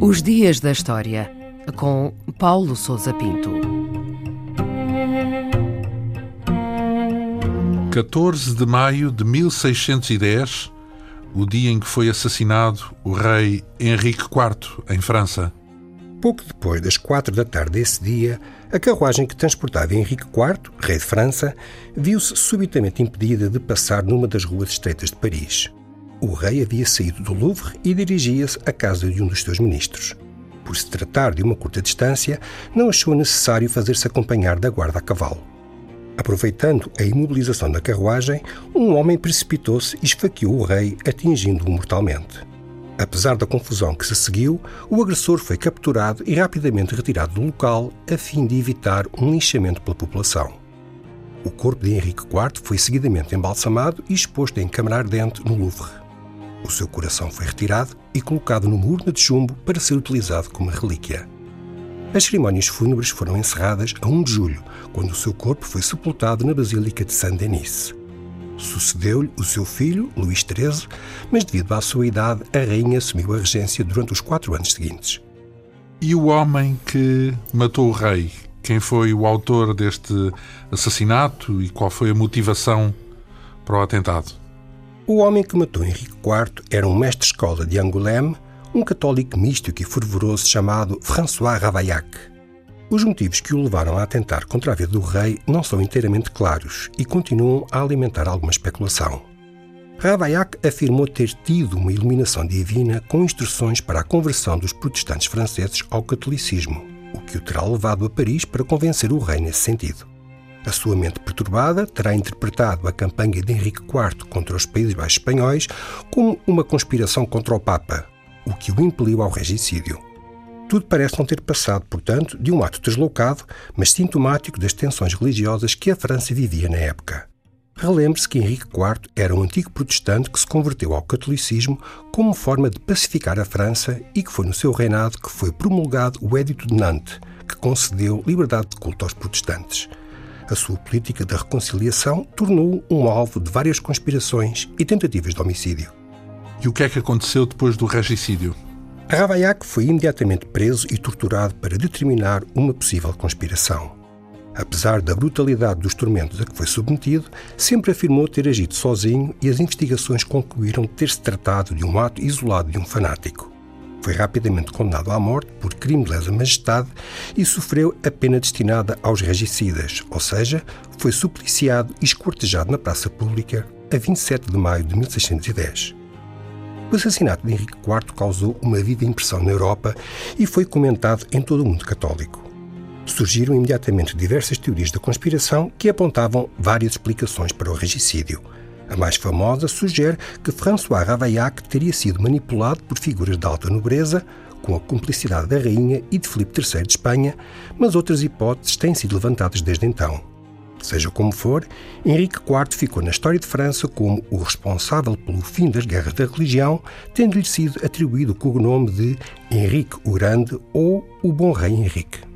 Os Dias da História, com Paulo Souza Pinto. 14 de maio de 1610, o dia em que foi assassinado o rei Henrique IV, em França. Pouco depois das quatro da tarde desse dia, a carruagem que transportava Henrique IV, rei de França, viu-se subitamente impedida de passar numa das ruas estreitas de Paris. O rei havia saído do Louvre e dirigia-se à casa de um dos seus ministros. Por se tratar de uma curta distância, não achou necessário fazer-se acompanhar da guarda a cavalo. Aproveitando a imobilização da carruagem, um homem precipitou-se e esfaqueou o rei, atingindo-o mortalmente. Apesar da confusão que se seguiu, o agressor foi capturado e rapidamente retirado do local a fim de evitar um linchamento pela população. O corpo de Henrique IV foi seguidamente embalsamado e exposto em câmara ardente no Louvre. O seu coração foi retirado e colocado numa urna de chumbo para ser utilizado como relíquia. As cerimónias fúnebres foram encerradas a 1 de julho, quando o seu corpo foi sepultado na Basílica de Saint-Denis. Sucedeu-lhe o seu filho, Luís XIII, mas devido à sua idade, a rainha assumiu a regência durante os quatro anos seguintes. E o homem que matou o rei? Quem foi o autor deste assassinato e qual foi a motivação para o atentado? O homem que matou Henrique IV era um mestre-escola de Angoulême, um católico místico e fervoroso chamado François Ravaillac. Os motivos que o levaram a atentar contra a vida do rei não são inteiramente claros e continuam a alimentar alguma especulação. Ravaillac afirmou ter tido uma iluminação divina com instruções para a conversão dos protestantes franceses ao catolicismo, o que o terá levado a Paris para convencer o rei nesse sentido. A sua mente perturbada terá interpretado a campanha de Henrique IV contra os Países Baixos espanhóis como uma conspiração contra o Papa, o que o impeliu ao regicídio. Tudo parece não ter passado, portanto, de um ato deslocado, mas sintomático das tensões religiosas que a França vivia na época. Relembre-se que Henrique IV era um antigo protestante que se converteu ao catolicismo como forma de pacificar a França e que foi no seu reinado que foi promulgado o Edito de Nantes, que concedeu liberdade de culto aos protestantes. A sua política de reconciliação tornou-o um alvo de várias conspirações e tentativas de homicídio. E o que é que aconteceu depois do regicídio? Ravaillac foi imediatamente preso e torturado para determinar uma possível conspiração. Apesar da brutalidade dos tormentos a que foi submetido, sempre afirmou ter agido sozinho e as investigações concluíram ter-se tratado de um ato isolado de um fanático. Foi rapidamente condenado à morte por crime de lesa majestade e sofreu a pena destinada aos regicidas, ou seja, foi supliciado e escortejado na praça pública a 27 de maio de 1610. O assassinato de Henrique IV causou uma viva impressão na Europa e foi comentado em todo o mundo católico. Surgiram imediatamente diversas teorias da conspiração que apontavam várias explicações para o regicídio. A mais famosa sugere que François Ravaillac teria sido manipulado por figuras de alta nobreza, com a cumplicidade da rainha e de Filipe III de Espanha, mas outras hipóteses têm sido levantadas desde então. Seja como for, Henrique IV ficou na história de França como o responsável pelo fim das guerras da religião, tendo-lhe sido atribuído o cognome de Henrique o Grande ou o Bom Rei Henrique.